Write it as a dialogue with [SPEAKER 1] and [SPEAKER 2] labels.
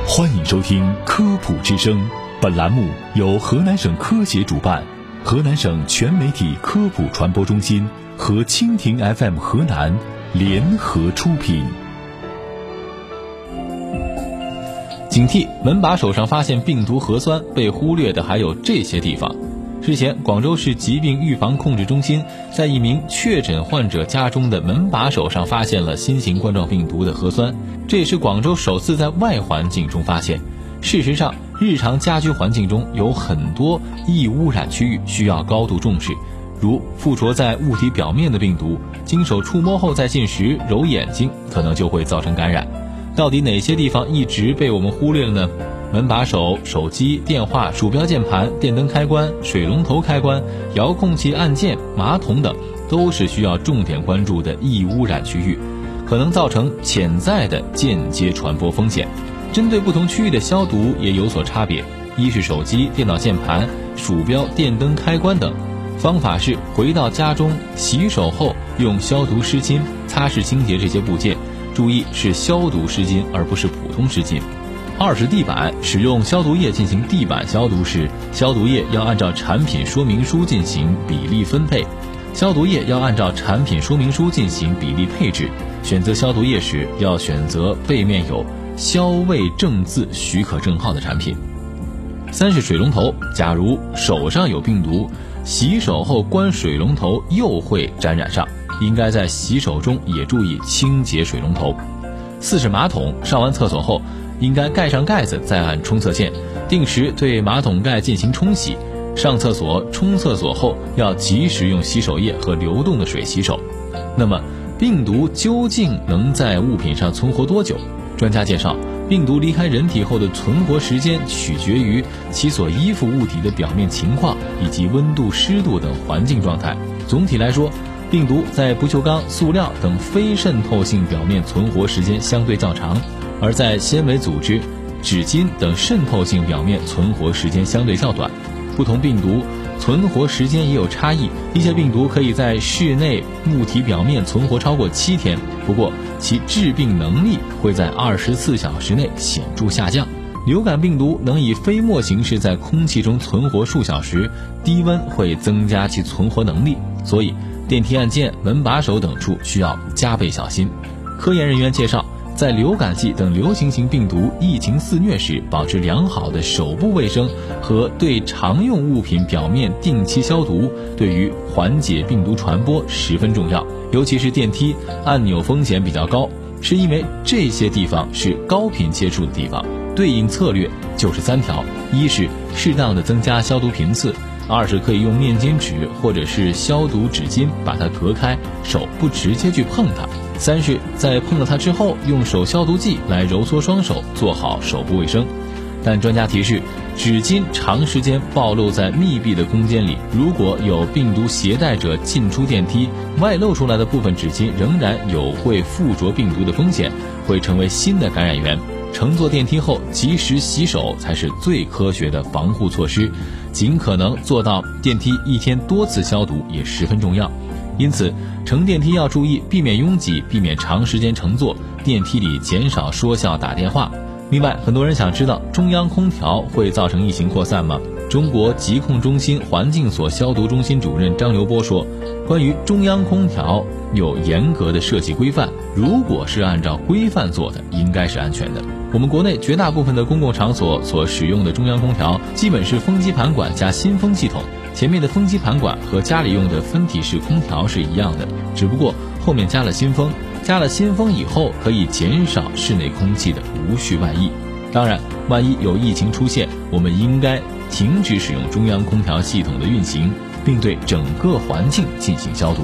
[SPEAKER 1] 欢迎收听《科普之声》，本栏目由河南省科协主办，河南省全媒体科普传播中心和蜻蜓 FM 河南联合出品。
[SPEAKER 2] 警惕门把手上发现病毒核酸，被忽略的还有这些地方。日前，广州市疾病预防控制中心在一名确诊患者家中的门把手上发现了新型冠状病毒的核酸，这也是广州首次在外环境中发现。事实上，日常家居环境中有很多易污染区域需要高度重视，如附着在物体表面的病毒，经手触摸后再进食、揉眼睛，可能就会造成感染。到底哪些地方一直被我们忽略了呢？门把手、手机、电话、鼠标、键盘、电灯开关、水龙头开关、遥控器按键、马桶等，都是需要重点关注的易污染区域，可能造成潜在的间接传播风险。针对不同区域的消毒也有所差别。一是手机、电脑键盘、鼠标、电灯开关等，方法是回到家中洗手后用消毒湿巾擦拭清洁这些部件，注意是消毒湿巾而不是普通湿巾。二是地板，使用消毒液进行地板消毒时，消毒液要按照产品说明书进行比例分配。消毒液要按照产品说明书进行比例配置。选择消毒液时，要选择背面有“消卫证”字许可证号的产品。三是水龙头，假如手上有病毒，洗手后关水龙头又会沾染上，应该在洗手中也注意清洁水龙头。四是马桶，上完厕所后。应该盖上盖子，再按冲厕键，定时对马桶盖进行冲洗。上厕所、冲厕所后要及时用洗手液和流动的水洗手。那么，病毒究竟能在物品上存活多久？专家介绍，病毒离开人体后的存活时间取决于其所依附物体的表面情况以及温度、湿度等环境状态。总体来说，病毒在不锈钢、塑料等非渗透性表面存活时间相对较长。而在纤维组织、纸巾等渗透性表面存活时间相对较短，不同病毒存活时间也有差异。一些病毒可以在室内物体表面存活超过七天，不过其致病能力会在二十四小时内显著下降。流感病毒能以飞沫形式在空气中存活数小时，低温会增加其存活能力，所以电梯按键、门把手等处需要加倍小心。科研人员介绍。在流感季等流行性病毒疫情肆虐时，保持良好的手部卫生和对常用物品表面定期消毒，对于缓解病毒传播十分重要。尤其是电梯按钮风险比较高，是因为这些地方是高频接触的地方。对应策略就是三条：一是适当的增加消毒频次；二是可以用面巾纸或者是消毒纸巾把它隔开，手不直接去碰它。三是，在碰了它之后，用手消毒剂来揉搓双手，做好手部卫生。但专家提示，纸巾长时间暴露在密闭的空间里，如果有病毒携带者进出电梯，外露出来的部分纸巾仍然有会附着病毒的风险，会成为新的感染源。乘坐电梯后及时洗手才是最科学的防护措施，尽可能做到电梯一天多次消毒也十分重要。因此，乘电梯要注意避免拥挤，避免长时间乘坐电梯里，减少说笑打电话。另外，很多人想知道中央空调会造成疫情扩散吗？中国疾控中心环境所消毒中心主任张刘波说：“关于中央空调有严格的设计规范，如果是按照规范做的，应该是安全的。我们国内绝大部分的公共场所所使用的中央空调，基本是风机盘管加新风系统。”前面的风机盘管和家里用的分体式空调是一样的，只不过后面加了新风。加了新风以后，可以减少室内空气的无序外溢。当然，万一有疫情出现，我们应该停止使用中央空调系统的运行，并对整个环境进行消毒。